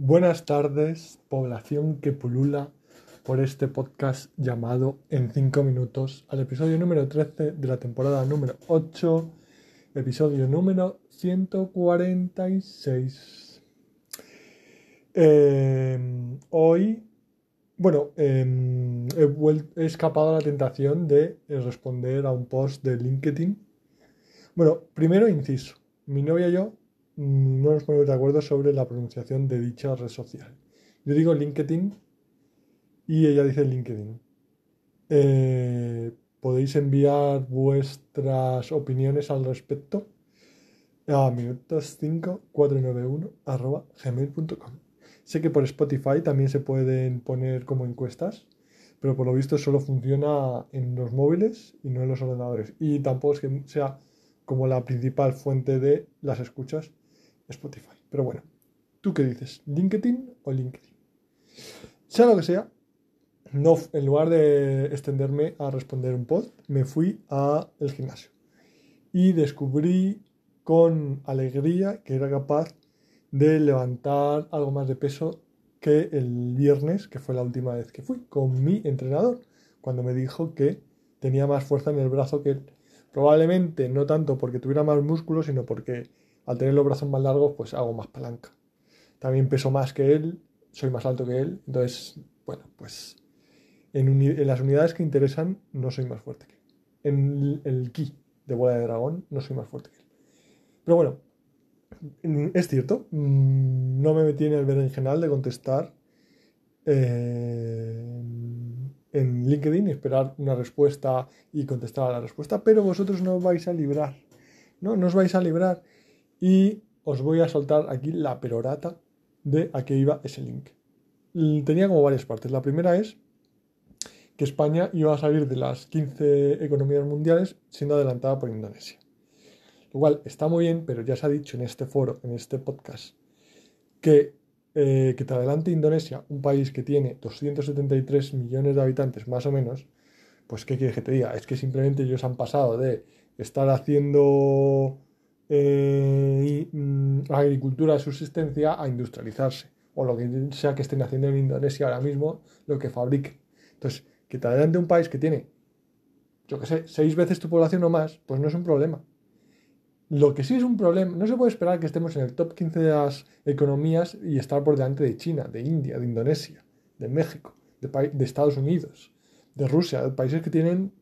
Buenas tardes, población que pulula por este podcast llamado En 5 minutos, al episodio número 13 de la temporada número 8, episodio número 146. Em, hoy, bueno, em, he, escapado a la tentación de responder a un post de LinkedIn. Bueno, primero inciso, mi novia y yo no nos ponemos de acuerdo sobre la pronunciación de dicha red social. Yo digo LinkedIn y ella dice LinkedIn. Eh, podéis enviar vuestras opiniones al respecto a minutos5491 Sé que por Spotify también se pueden poner como encuestas, pero por lo visto solo funciona en los móviles y no en los ordenadores. Y tampoco es que sea como la principal fuente de las escuchas Spotify. Pero bueno, ¿tú qué dices? ¿LinkedIn o LinkedIn? Sea lo que sea, no, en lugar de extenderme a responder un post, me fui al gimnasio. Y descubrí con alegría que era capaz de levantar algo más de peso que el viernes, que fue la última vez que fui, con mi entrenador, cuando me dijo que tenía más fuerza en el brazo que él. Probablemente no tanto porque tuviera más músculo, sino porque al tener los brazos más largos, pues hago más palanca. También peso más que él, soy más alto que él, entonces, bueno, pues en, las unidades que interesan no soy más fuerte que él. En el ki de bola de dragón no soy más fuerte que él. Pero bueno, es cierto, mm, no me metí en el berenjenal de contestar eh, en LinkedIn y esperar una respuesta y contestar a la respuesta, pero vosotros no os vais a librar, ¿no? No os vais a librar y os voy a soltar aquí la perorata de a qué iba ese link. Tenía como varias partes. La primera es que España iba a salir de las 15 economías mundiales siendo adelantada por Indonesia. Lo cual está muy bien, pero ya se ha dicho en este foro, en este podcast, que, eh, que te adelante Indonesia, un país que tiene 273 millones de habitantes más o menos, pues ¿qué quieres que te diga? Es que simplemente ellos han pasado de estar haciendo eh, mm, agricultura de subsistencia a industrializarse, o lo que sea que estén haciendo en Indonesia ahora mismo, lo que fabriquen. Entonces, que te adelante un país que tiene, yo que sé, seis veces tu población o más, pues no es un problema. Lo que sí es un problema, no se puede esperar que estemos en el top 15 de las economías y estar por delante de China, de India, de Indonesia, de México, de, de Estados Unidos, de Rusia, de países que tienen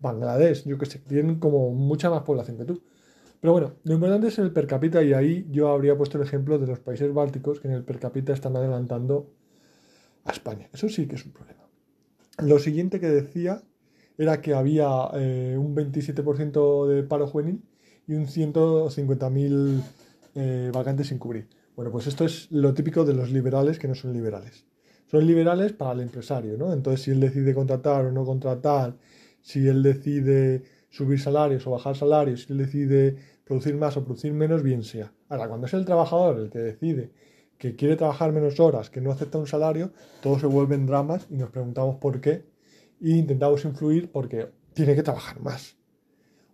Bangladesh, yo que sé, tienen como mucha más población que tú. Pero bueno, lo importante es el per cápita y ahí yo habría puesto el ejemplo de los países bálticos que en el per cápita están adelantando a España. Eso sí que es un problema. Lo siguiente que decía era que había eh, un 27% de paro juvenil y un 150.000 eh, vacantes sin cubrir. Bueno, pues esto es lo típico de los liberales que no son liberales. Son liberales para el empresario, ¿no? Entonces, si él decide contratar o no contratar, si él decide subir salarios o bajar salarios, si él decide producir más o producir menos, bien sea. Ahora, cuando es el trabajador el que decide que quiere trabajar menos horas, que no acepta un salario, todos se vuelven dramas y nos preguntamos por qué e intentamos influir porque tiene que trabajar más.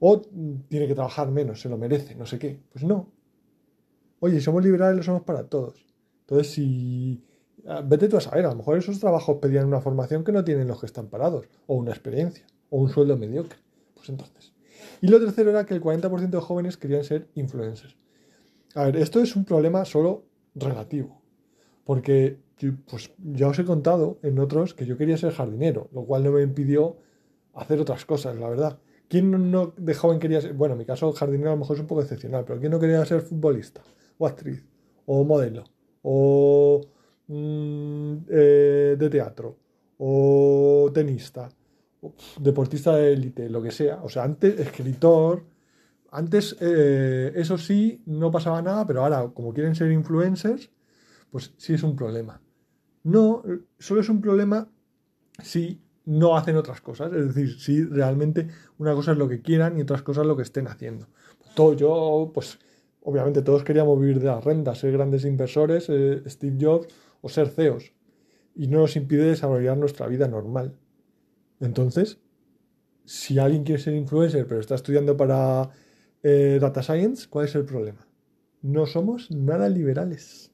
O tiene que trabajar menos, se lo merece, no sé qué. Pues no. Oye, somos liberales, lo somos para todos. Entonces, si... Ah, vete tú a saber, a lo mejor esos trabajos pedían una formación que no tienen los que están parados, o una experiencia, o un sueldo mediocre. Pues entonces. Y lo tercero era que el 40% de jóvenes querían ser influencers. A ver, esto es un problema solo relativo. Porque pues, ya os he contado en otros que yo quería ser jardinero, lo cual no me impidió hacer otras cosas, la verdad. ¿Quién no, de joven quería ser? Bueno, en mi caso jardinero a lo mejor es un poco excepcional, pero ¿quién no quería ser futbolista? O actriz, o modelo, o mm, eh, de teatro, o tenista deportista de élite, lo que sea. O sea, antes, escritor. Antes, eh, eso sí, no pasaba nada, pero ahora, como quieren ser influencers, pues sí es un problema. No, solo es un problema si no hacen otras cosas. Es decir, si realmente una cosa es lo que quieran y otras cosas lo que estén haciendo. Todo, yo, pues, obviamente todos queríamos vivir de las rentas, ser grandes inversores, eh, Steve Jobs o ser CEOs. Y no nos impide desarrollar nuestra vida normal. Entonces, si alguien quiere ser influencer pero está estudiando para eh, data science, ¿cuál es el problema? No somos nada liberales.